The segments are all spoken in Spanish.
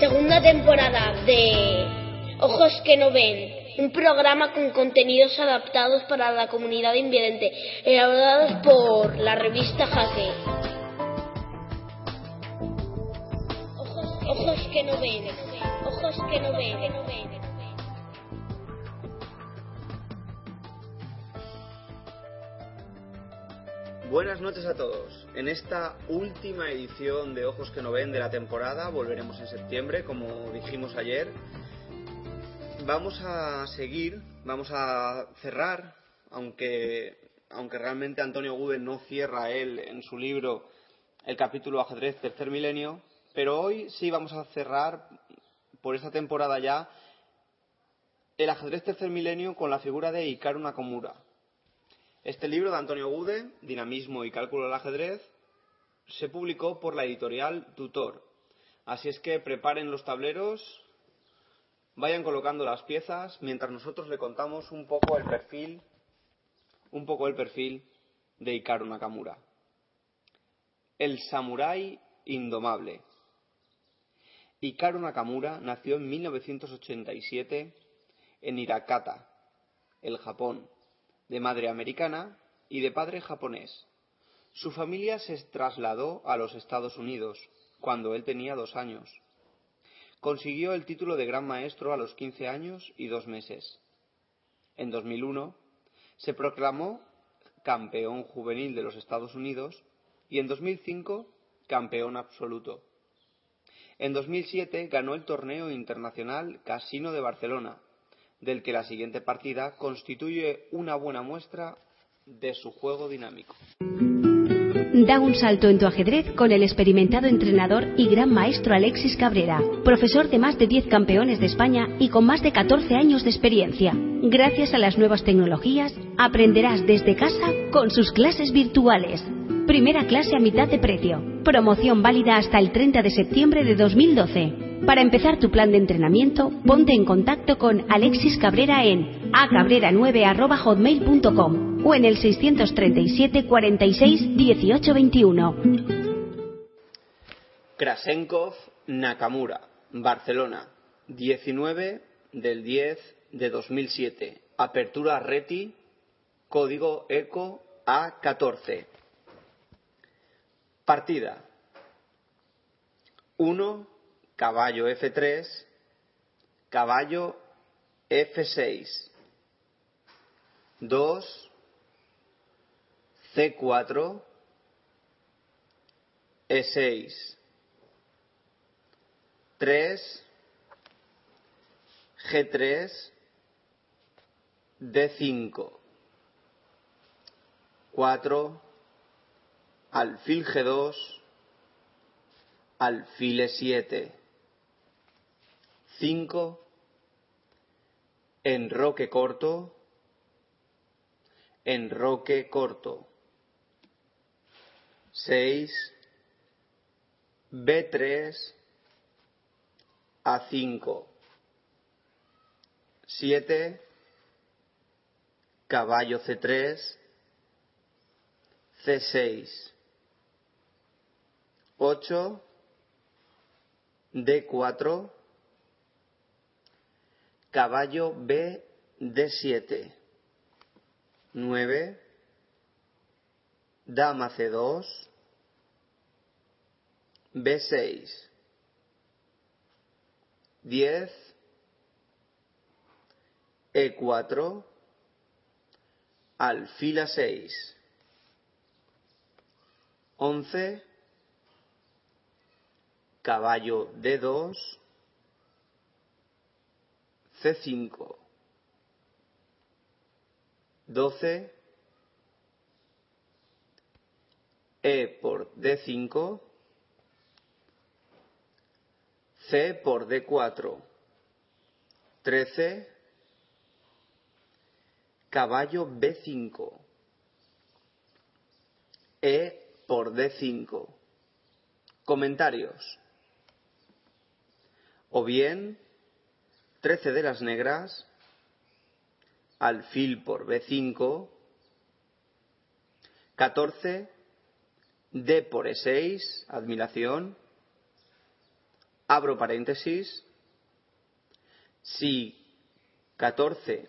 Segunda temporada de Ojos que no ven. Un programa con contenidos adaptados para la comunidad invidente, elaborados por la revista Jaque. Ojos, que no ven. Buenas noches a todos. En esta última edición de Ojos que no ven de la temporada, volveremos en septiembre, como dijimos ayer. Vamos a seguir, vamos a cerrar, aunque, aunque realmente Antonio Gude no cierra él en su libro el capítulo Ajedrez Tercer Milenio, pero hoy sí vamos a cerrar por esta temporada ya el Ajedrez Tercer Milenio con la figura de Hikaru Nakamura este libro de Antonio Gude, Dinamismo y Cálculo del Ajedrez, se publicó por la editorial Tutor. Así es que preparen los tableros, vayan colocando las piezas mientras nosotros le contamos un poco el perfil, un poco el perfil de Hikaru Nakamura. El samurái indomable. Hikaru Nakamura nació en 1987 en Hirakata, el Japón de madre americana y de padre japonés. Su familia se trasladó a los Estados Unidos cuando él tenía dos años. Consiguió el título de gran maestro a los 15 años y dos meses. En 2001 se proclamó campeón juvenil de los Estados Unidos y en 2005 campeón absoluto. En 2007 ganó el torneo internacional Casino de Barcelona, del que la siguiente partida constituye una buena muestra de su juego dinámico. Da un salto en tu ajedrez con el experimentado entrenador y gran maestro Alexis Cabrera, profesor de más de 10 campeones de España y con más de 14 años de experiencia. Gracias a las nuevas tecnologías, aprenderás desde casa con sus clases virtuales. Primera clase a mitad de precio. Promoción válida hasta el 30 de septiembre de 2012. Para empezar tu plan de entrenamiento, ponte en contacto con Alexis Cabrera en acabrera9.hotmail.com o en el 637 46 18 21. Krasenkov Nakamura, Barcelona, 19 del 10 de 2007. Apertura Reti, código ECO A14. Partida. 1 caballo F3, caballo F6, 2, C4, E6, 3, G3, D5, 4, alfil G2, alfil E7, 5, enroque corto, enroque corto. 6, B3, A5. 7, caballo C3, C6. 8, D4, caballo B D7, 9, dama C2, B6, 10, E4, alfil A6, 11, caballo D2, C5, 12, E por D5, C por D4. 13. Caballo B5. E por D5. Comentarios. O bien, 13 de las negras, alfil por B5, 14, D por E6, admiración, abro paréntesis, si 14,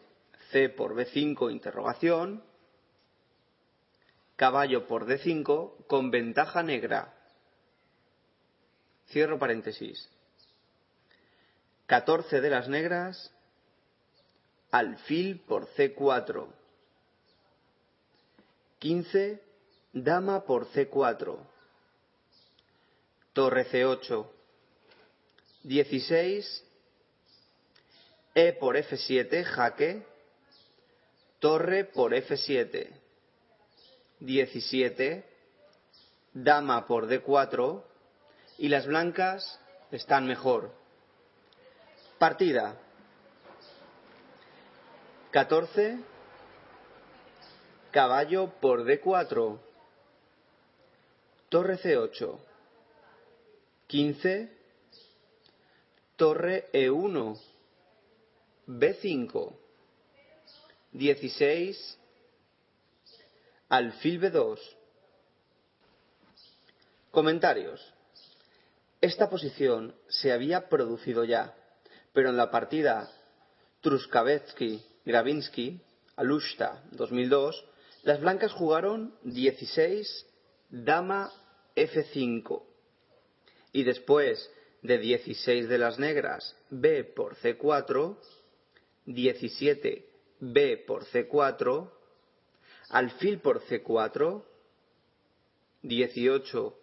C por B5, interrogación, caballo por D5 con ventaja negra. Cierro paréntesis. 14 de las negras, alfil por C4. 15, dama por C4. Torre C8. 16, E por F7, jaque. Torre por F7. 17, dama por D4 y las blancas están mejor. Partida. 14, caballo por D4, torre C8, 15, torre E1, B5, 16, Alfil B2. Comentarios. Esta posición se había producido ya, pero en la partida Truskavetsky-Gravinsky, Alushta 2002, las blancas jugaron 16 Dama F5 y después de 16 de las negras B por C4, 17 B por C4, alfil por C4, 18,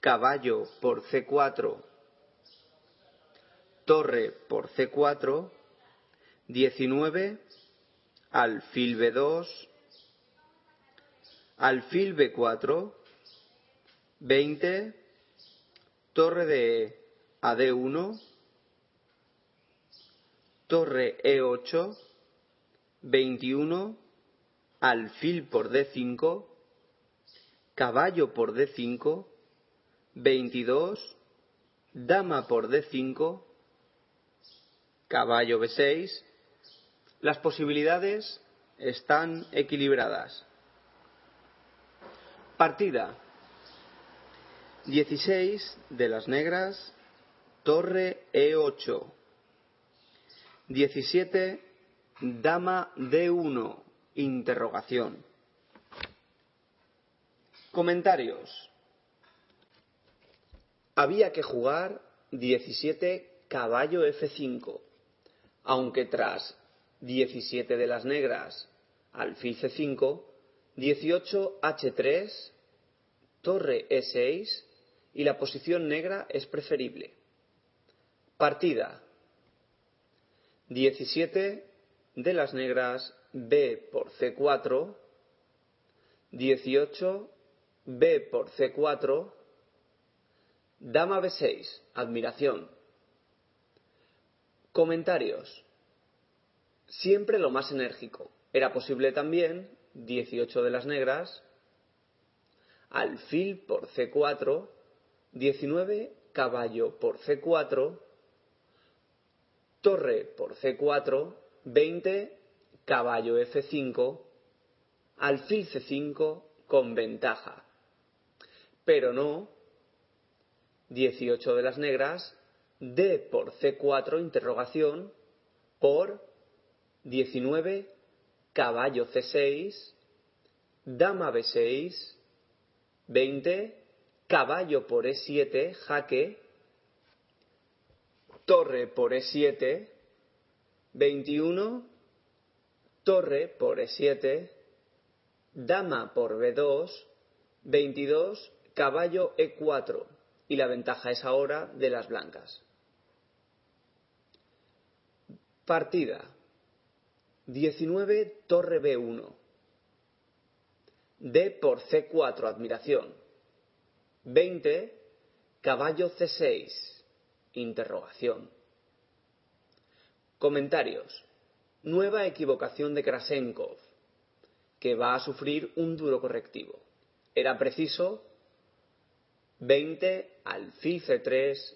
caballo por C4, torre por C4, 19, alfil B2, alfil B4, 20, torre de AD1, torre E8, 21, alfil por D5, caballo por D5, 22, dama por D5, caballo B6. Las posibilidades están equilibradas. Partida. 16 de las negras, torre E8. 17, dama D1. Interrogación. Comentarios. Había que jugar 17 caballo F5, aunque tras 17 de las negras, alfil C5, 18 H3, torre E6 y la posición negra es preferible. Partida. 17 de las negras, B por C4, 18, B por C4, Dama B6, admiración. Comentarios. Siempre lo más enérgico. Era posible también 18 de las negras, alfil por C4, 19 caballo por C4, torre por C4, 20 caballo F5, alfil C5 con ventaja. Pero no 18 de las negras, D por C4 interrogación por 19 caballo C6, dama B6, 20 caballo por E7 jaque, torre por E7, 21 torre por E7, dama por B2, 22, caballo E4 y la ventaja es ahora de las blancas. Partida. 19, torre B1. D por C4, admiración. 20, caballo C6. interrogación. Comentarios. Nueva equivocación de Krasenkov, que va a sufrir un duro correctivo. Era preciso 20 alfil C3,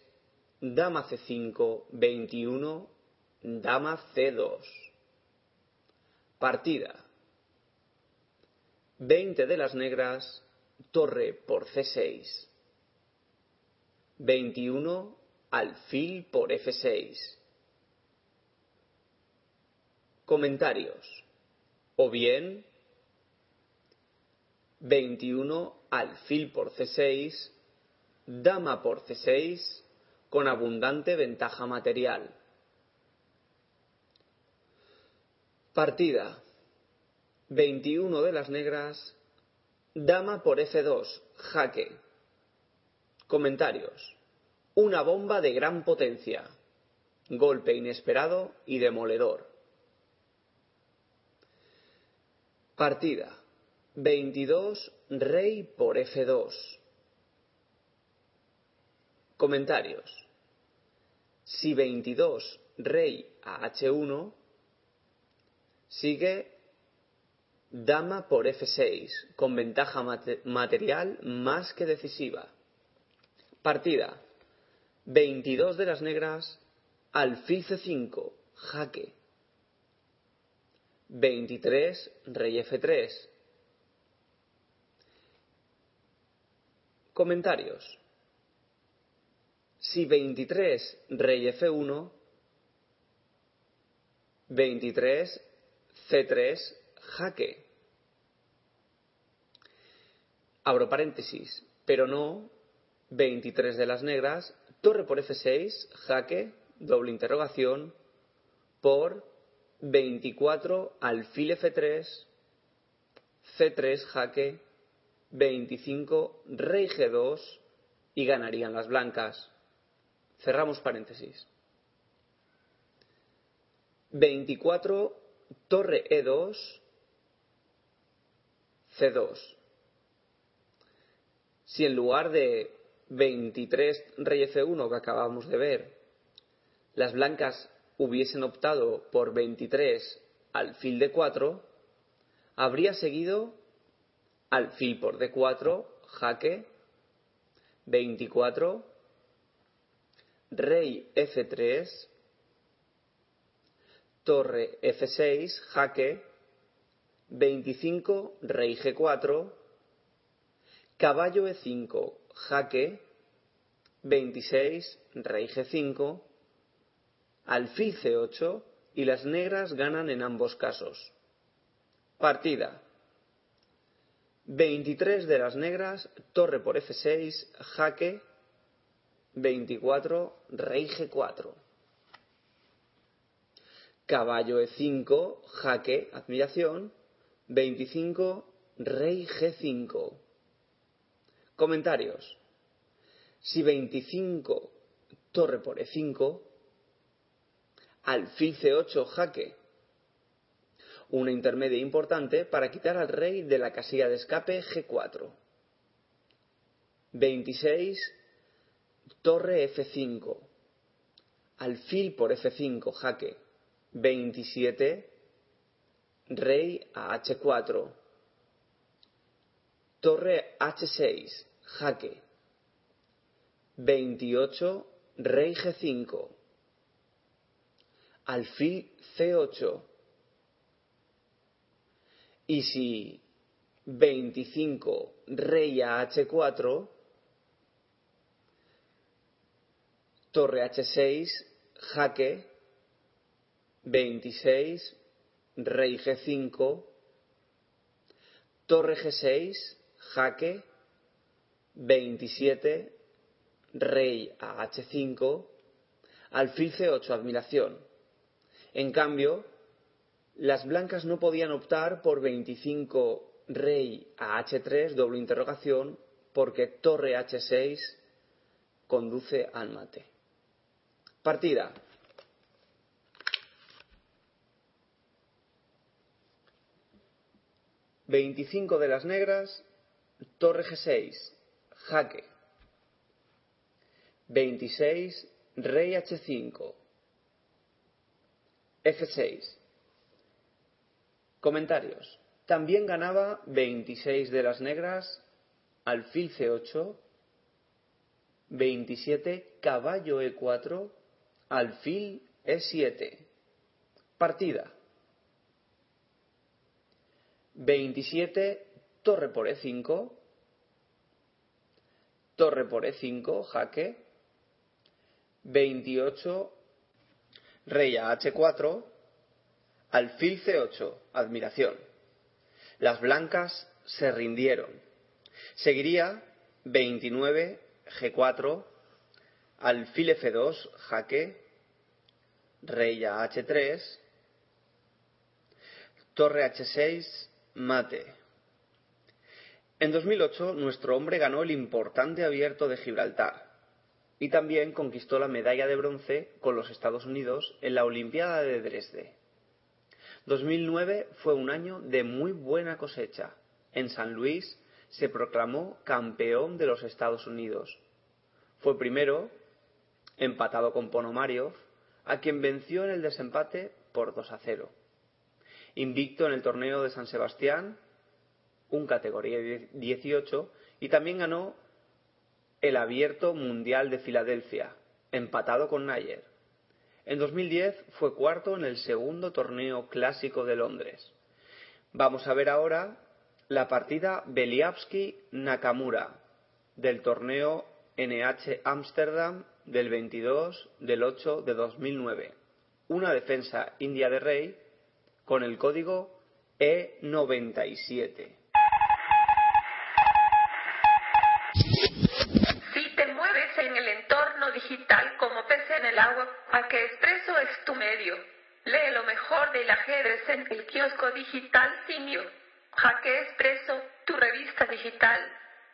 dama C5, 21, dama C2. Partida. 20 de las negras, torre por C6. 21, alfil por F6. Comentarios. O bien 21 alfil por C6, dama por C6, con abundante ventaja material. Partida. 21 de las negras, dama por F2, jaque. Comentarios. Una bomba de gran potencia. Golpe inesperado y demoledor. Partida. 22 rey por F2. Comentarios. Si 22 rey a H1, sigue dama por F6, con ventaja material más que decisiva. Partida. 22 de las negras, alfil C5, jaque. 23, rey F3. Comentarios. Si 23, rey F1, 23, C3, jaque. Abro paréntesis, pero no 23 de las negras, torre por F6, jaque, doble interrogación, por 24 alfil F3, C3 jaque, 25 rey G2 y ganarían las blancas. Cerramos paréntesis. 24 torre E2, C2. Si en lugar de 23 rey F1 que acabamos de ver, las blancas hubiesen optado por 23 alfil D4, habría seguido alfil por D4, jaque, 24, rey F3, torre F6, jaque, 25, rey G4, caballo E5, jaque, 26, rey G5, alfil C8 y las negras ganan en ambos casos. Partida. 23 de las negras, torre por F6, jaque, 24, rey G4. Caballo E5, jaque, admiración, 25, rey G5. Comentarios. Si 25, torre por E5, alfil C8 jaque. Una intermedia importante para quitar al rey de la casilla de escape G4. 26, torre F5. Alfil por F5 jaque. 27, rey a H4. Torre H6 jaque. 28, rey G5 alfil C8. Y si 25 rey a H4, torre H6, jaque, 26, rey G5, torre G6, jaque, 27, rey a H5, alfil C8, admiración. En cambio, las blancas no podían optar por 25 rey a H3, doble interrogación, porque torre H6 conduce al mate. Partida. Veinticinco de las negras, torre G6, jaque. Veintiséis, Rey H5. F6. Comentarios. También ganaba 26 de las negras, alfil C8, 27 caballo E4, alfil E7. Partida. 27 torre por E5, torre por E5, jaque, 28 rey a H4, alfil C8, admiración. Las blancas se rindieron. Seguiría 29 G4, alfil F2, jaque, rey a H3, torre H6, mate. En 2008 nuestro hombre ganó el importante abierto de Gibraltar y también conquistó la medalla de bronce con los Estados Unidos en la Olimpiada de Dresde. 2009 fue un año de muy buena cosecha. En San Luis se proclamó campeón de los Estados Unidos. Fue primero, empatado con Ponomariov, a quien venció en el desempate por 2 a 0. Invicto en el torneo de San Sebastián, un categoría 18, y también ganó el Abierto Mundial de Filadelfia, empatado con Nayer. En 2010 fue cuarto en el segundo torneo clásico de Londres. Vamos a ver ahora la partida Beliavsky-Nakamura del torneo NH Amsterdam del 22 del 8 de 2009. Una defensa india de rey con el código E97. digital como pez en el agua, a que Expreso es tu medio. Lee lo mejor del ajedrez en el kiosco digital Simio. Jaque Expreso, tu revista digital.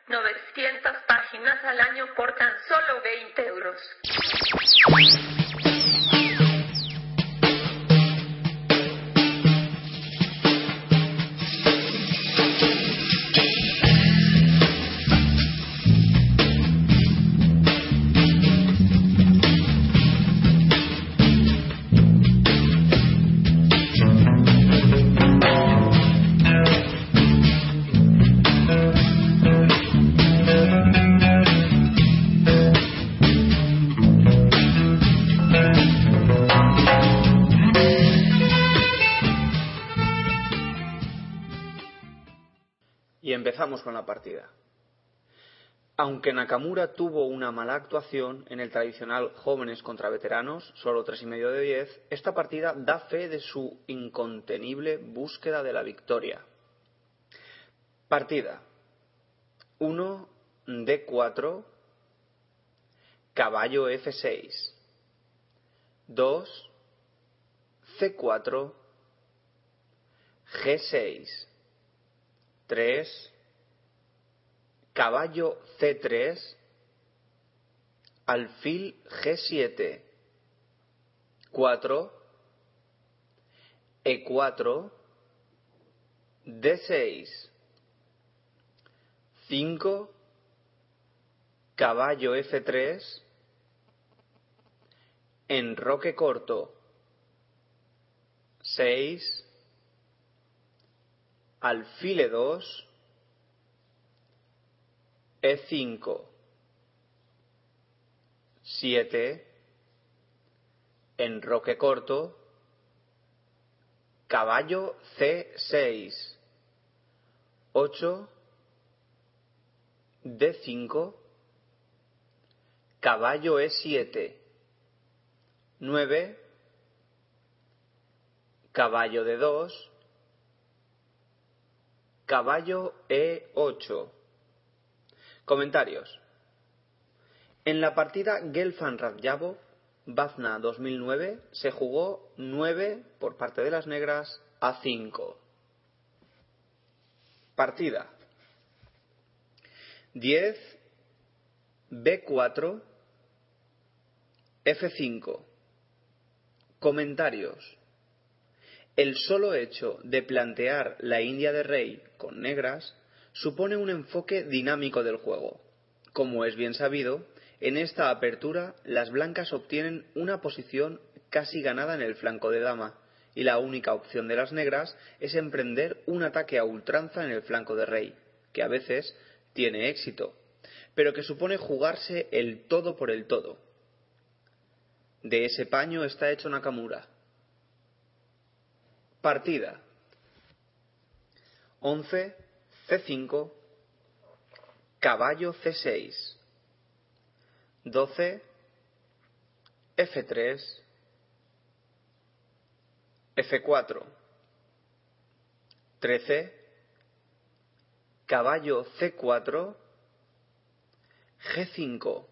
900 páginas al año por tan solo 20 euros. Empezamos con la partida. Aunque Nakamura tuvo una mala actuación en el tradicional jóvenes contra veteranos, solo tres y medio de 10, esta partida da fe de su incontenible búsqueda de la victoria. Partida 1 D4 caballo F6 2 C4 G6 3 caballo C3, alfil G7, 4, E4, D6, 5, caballo F3, enroque corto, 6, alfil E2, e5, 7, enroque corto, caballo C6, 8, D5, caballo E7, 9, caballo D2, caballo E8. Comentarios. En la partida Gelfand Radjabov, Bazna 2009, se jugó 9 por parte de las negras a 5. Partida 10 B4 F5 Comentarios El solo hecho de plantear la India de Rey con negras supone un enfoque dinámico del juego. Como es bien sabido, En esta apertura, las blancas obtienen una posición casi ganada en el flanco de dama, y la única opción de las negras es emprender un ataque a ultranza en el flanco de rey, que a veces tiene éxito, pero que supone jugarse el todo por el todo. De ese paño está hecho Nakamura. Partida. 11, C5, caballo C6, 12, F3, F4, 13, caballo C4, G5,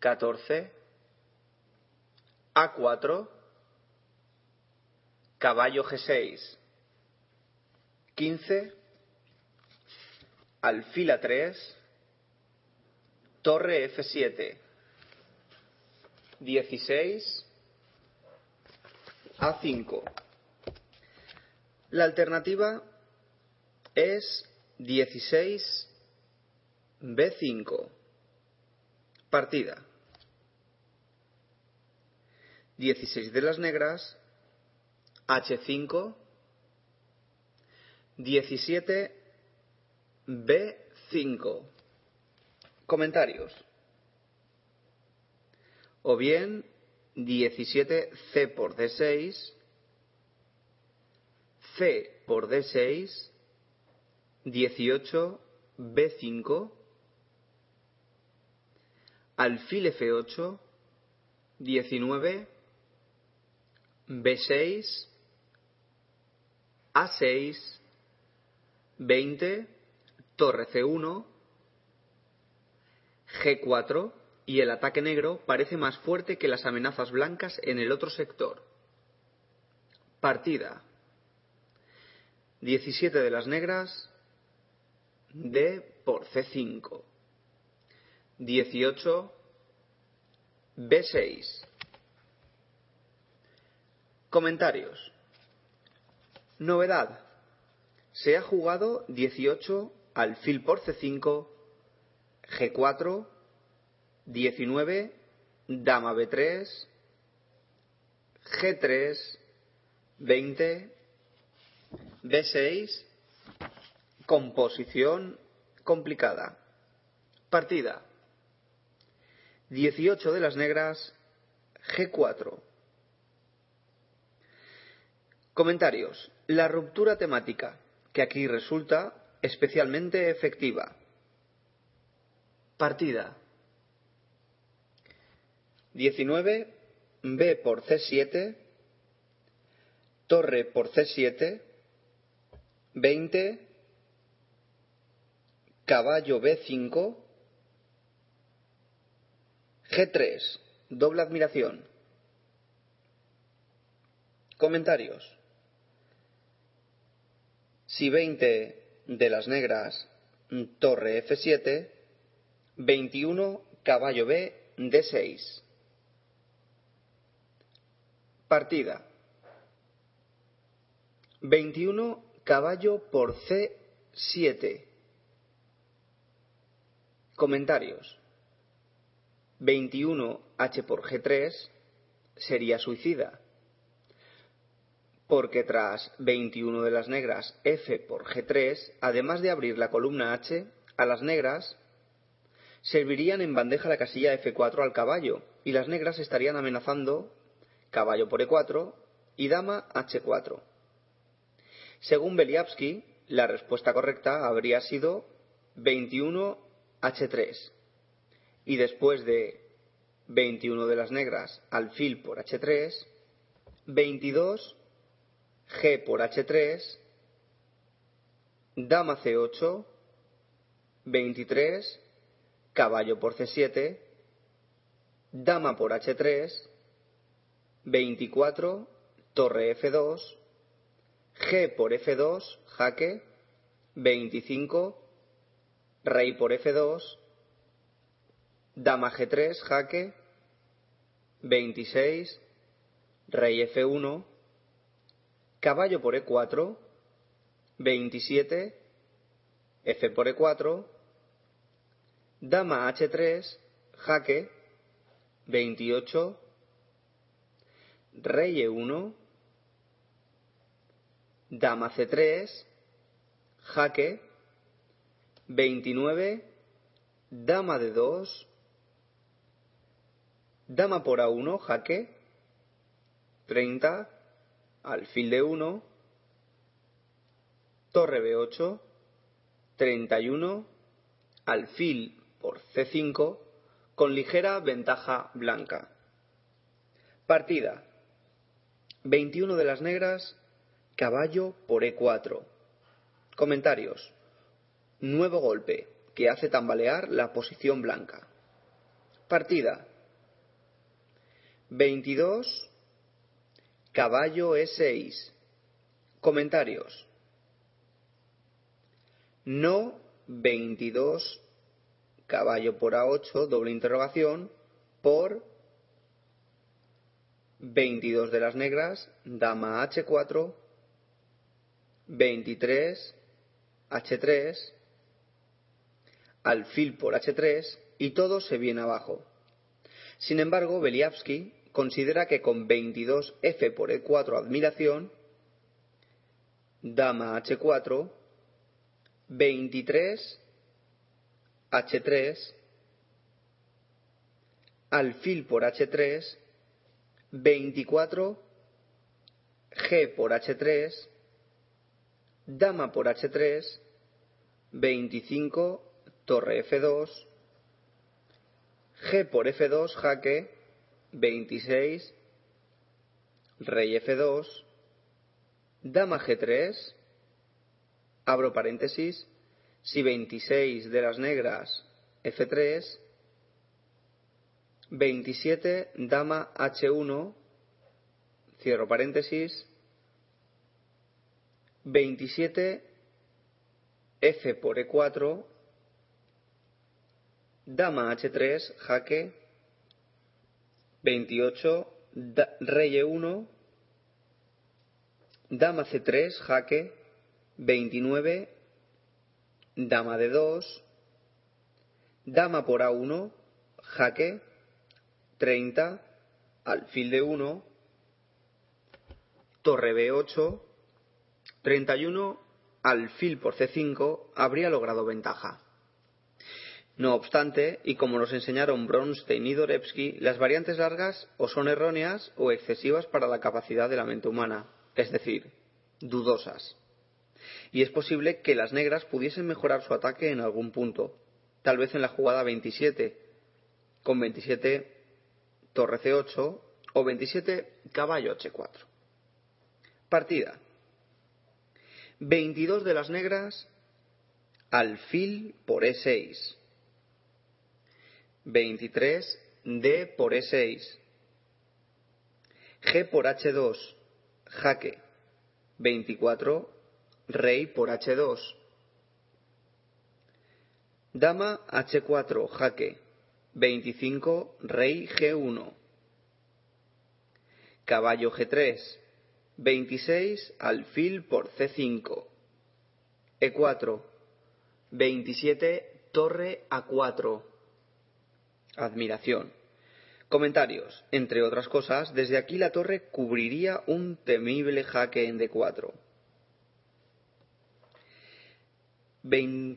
14, A4, caballo G6, 15, alfil A3, torre F7, 16, A5. La alternativa es 16, B5. Partida. 16 de las negras, H5, 17 B5. Comentarios. O bien 17 C por D6, C por D6, 18 B5, alfil F8, 19 B6, A6, 20, torre C1, G4 y el ataque negro parece más fuerte que las amenazas blancas en el otro sector. Partida. 17 de las negras, D por C5. 18, B6. Comentarios. Novedad. Se ha jugado 18 alfil por C5, G4, 19, dama B3, G3, 20, B6, composición complicada. Partida. 18 de las negras, G4. Comentarios. La ruptura temática que aquí resulta especialmente efectiva. Partida. 19, B por C7, torre por C7, 20, caballo B5, G3, doble admiración. Comentarios. Si 20 de las negras, torre F7, 21, caballo B, D6. Partida. 21, caballo por C7. Comentarios. 21, H por G3 sería suicida porque tras 21 de las negras F por G3, además de abrir la columna H, a las negras servirían en bandeja la casilla F4 al caballo, y las negras estarían amenazando caballo por E4 y dama H4. Según Beliavsky, la respuesta correcta habría sido 21 H3, y después de 21 de las negras alfil por H3, 22 G por H3, dama C8, 23, caballo por C7, dama por H3, 24, torre F2, G por F2, jaque, 25, rey por F2, dama G3, jaque, 26, rey F1, caballo por E4, 27, F por E4, Dama H3, jaque, 28, Rey E1, Dama C3, jaque, 29, Dama D2, Dama por A1, jaque, 30, Alfil D1, Torre B8, 31, Alfil por C5, con ligera ventaja blanca. Partida. 21 de las negras, caballo por E4. Comentarios. Nuevo golpe que hace tambalear la posición blanca. Partida. 22. Caballo E6. Comentarios. No 22 caballo por A8, doble interrogación, por 22 de las negras, dama H4, 23, H3, alfil por H3 y todo se viene abajo. Sin embargo, Beliavsky considera que con 22 F por E4 admiración, dama H4, 23 H3, alfil por H3, 24, G por H3, dama por H3, 25, torre F2, G por F2, jaque, 26, rey F2, dama G3, abro paréntesis, si 26 de las negras F3, 27 dama H1, cierro paréntesis, 27 F por E4, dama H3, jaque, 28 rey E1, dama C3, jaque, 29 dama de 2, dama por A1, jaque, 30, alfil de 1, torre B8, 31, alfil por C5, habría logrado ventaja. No obstante, y como nos enseñaron Bronstein y Dorevsky, las variantes largas o son erróneas o excesivas para la capacidad de la mente humana, es decir, dudosas y es posible que las negras pudiesen mejorar su ataque en algún punto, tal vez en la jugada 27, con 27 torre C8 o 27 caballo H4. Partida. 22 de las negras, alfil por E6. 23 D por E6. G por H2, jaque. 24 rey por H2. Dama H4, jaque. 25, rey G1. Caballo G3. 26, alfil por C5. E4. 27, torre A4. Admiración. Comentarios. Entre otras cosas, desde aquí la torre cubriría un temible jaque en D4.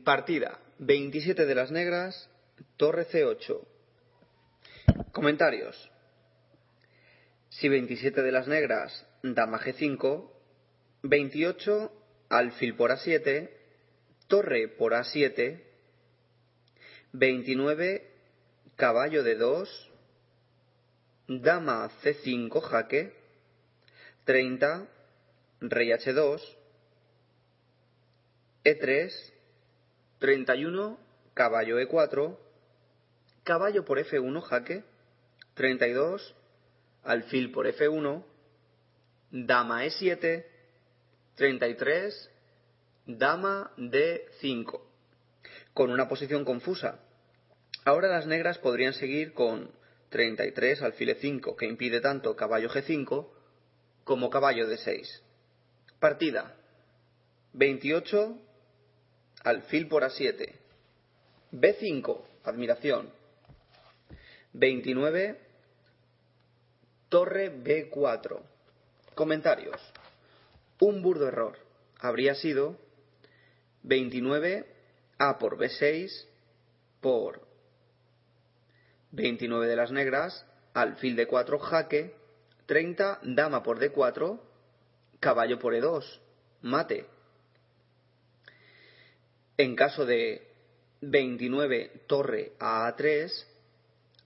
partida 27 de las negras, torre C8. Comentarios. Si 27 de las negras, dama G5, 28, alfil por A7, torre por A7, 29, caballo de 2, dama C5 jaque, 30, rey H2, E3, 31, caballo E4, caballo por F1, jaque, 32, alfil por F1, dama E7, 33, dama D5, con una posición confusa. Ahora las negras podrían seguir con 33, alfil E5, que impide tanto caballo G5 como caballo D6. Partida 28, alfil por A7. B5, admiración. 29, torre B4. Comentarios. Un burdo error. Habría sido 29 A por B6 por 29 de las negras, alfil de 4 jaque, 30 dama por D4, caballo por E2, mate. En caso de 29 torre a A3,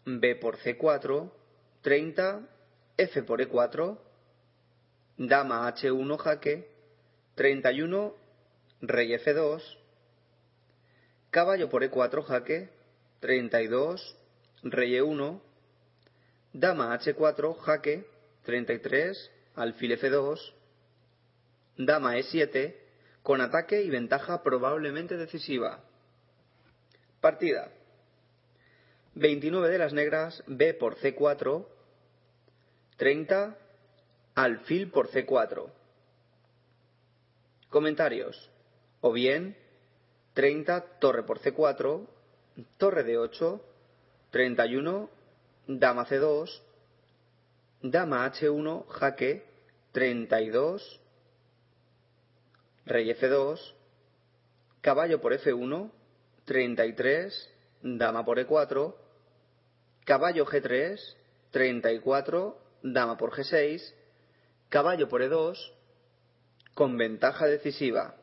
B por C4, 30 F por E4, dama H1 jaque, 31 rey F2, caballo por E4 jaque, 32 rey E1, dama H4 jaque, 33 alfil F2, dama E7 con ataque y ventaja probablemente decisiva. Partida. 29 de las negras, B por C4, 30, alfil por C4. Comentarios. O bien, 30, torre por C4, torre de 8, 31, dama C2, dama H1, jaque, 32, rey F2, caballo por F1, 33, dama por E4, caballo G3, 34, dama por G6, caballo por E2, con ventaja decisiva.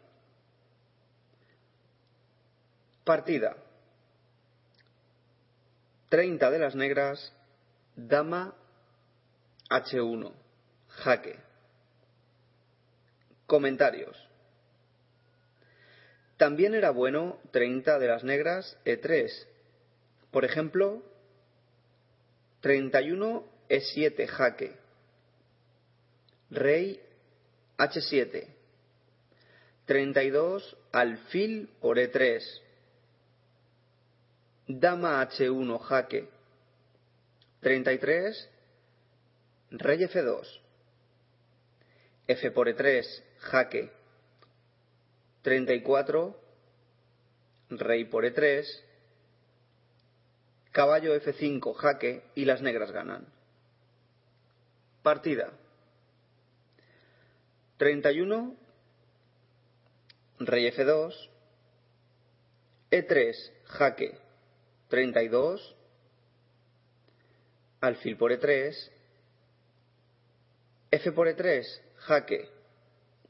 Partida. 30 de las negras, dama H1, jaque. Comentarios. También era bueno 30 de las negras E3. Por ejemplo, 31 E7 jaque. Rey H7. 32 alfil por E3. Dama H1 jaque. 33 Rey F2. F por E3 jaque. 34, rey por E3, caballo F5, jaque y las negras ganan. Partida. 31, rey F2, E3, jaque, 32, alfil por E3, F por E3, jaque,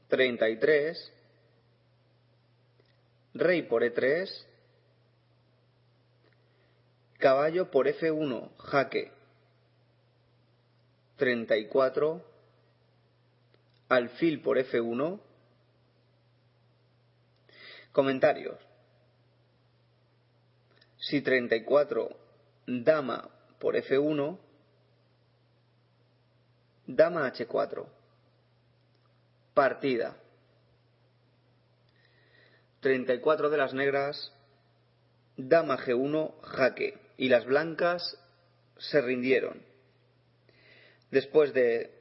33, rey por E3, caballo por F1, jaque, 34, alfil por F1, comentarios. Si 34, dama por F1, dama H4, partida. 34 de las negras, dama G1, jaque, y las blancas se rindieron. Después de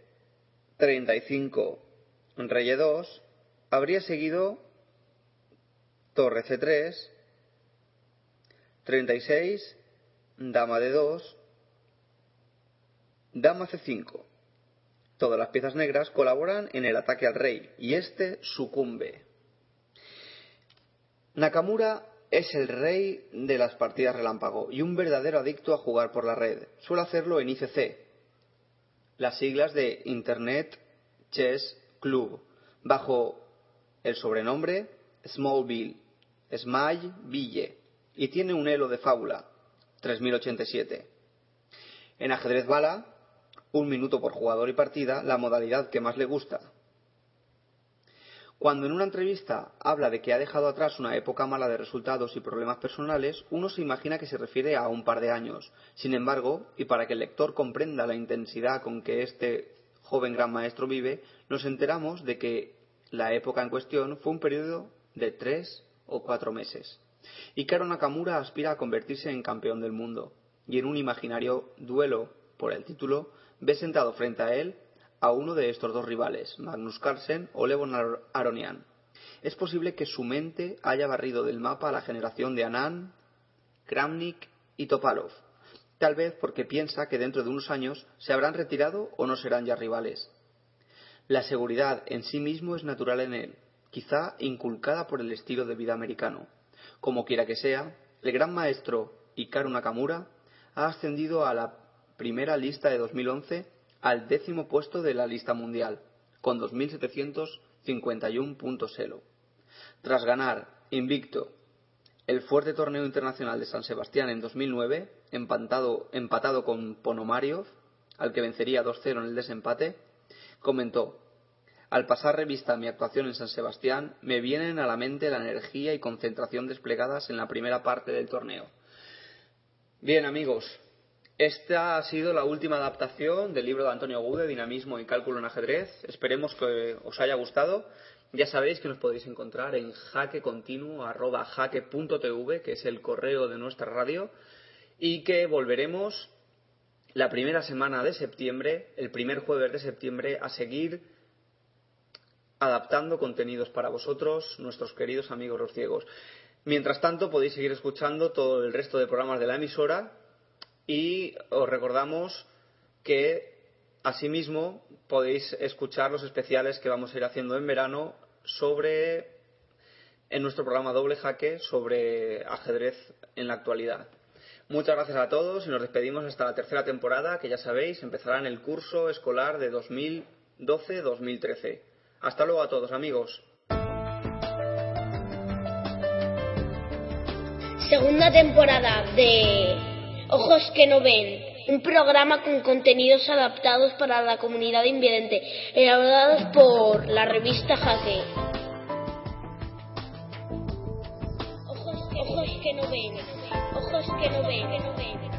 35, rey E2, habría seguido torre C3, 36, dama D2, dama C5. Todas las piezas negras colaboran en el ataque al rey y este sucumbe. Nakamura es el rey de las partidas relámpago y un verdadero adicto a jugar por la red. Suele hacerlo en ICC, las siglas de Internet Chess Club, bajo el sobrenombre Smallville, Smile Ville, y tiene un elo de fábula, 3087. En ajedrez bala, un minuto por jugador y partida, la modalidad que más le gusta, cuando en una entrevista habla de que ha dejado atrás una época mala de resultados y problemas personales, uno se imagina que se refiere a un par de años. Sin embargo, y para que el lector comprenda la intensidad con que este joven gran maestro vive, nos enteramos de que la época en cuestión fue un periodo de tres o cuatro meses. Y Karo Nakamura aspira a convertirse en campeón del mundo, y en un imaginario duelo por el título ve sentado frente a él a uno de estos dos rivales, Magnus Carlsen o Levon Aronian. Es posible que su mente haya barrido del mapa a la generación de Anand, Kramnik y Topalov, tal vez porque piensa que dentro de unos años se habrán retirado o no serán ya rivales. La seguridad en sí mismo es natural en él, quizá inculcada por el estilo de vida americano. Como quiera que sea, el gran maestro Hikaru Nakamura ha ascendido a la primera lista de 2011 al décimo puesto de la lista mundial, con 2.751 puntos elo. Tras ganar invicto el fuerte torneo internacional de San Sebastián en 2009, empatado, empatado con Ponomariov, al que vencería 2-0 en el desempate, comentó Al pasar revista a mi actuación en San Sebastián, me vienen a la mente la energía y concentración desplegadas en la primera parte del torneo. Bien, amigos, esta ha sido la última adaptación del libro de Antonio Gude, Dinamismo y Cálculo en Ajedrez. Esperemos que os haya gustado. Ya sabéis que nos podéis encontrar en jaquecontinuo.jaque.tv, que es el correo de nuestra radio, y que volveremos la primera semana de septiembre, el primer jueves de septiembre, a seguir adaptando contenidos para vosotros, nuestros queridos amigos los ciegos. Mientras tanto, podéis seguir escuchando todo el resto de programas de la emisora y os recordamos que asimismo podéis escuchar los especiales que vamos a ir haciendo en verano sobre en nuestro programa Doble Jaque sobre ajedrez en la actualidad. Muchas gracias a todos y nos despedimos hasta la tercera temporada, que ya sabéis, empezará en el curso escolar de 2012-2013. Hasta luego a todos, amigos. Segunda temporada de Ojos que no ven, un programa con contenidos adaptados para la comunidad invidente, elaborados por la revista Jaque. Ojos no ven, ojos que no ven.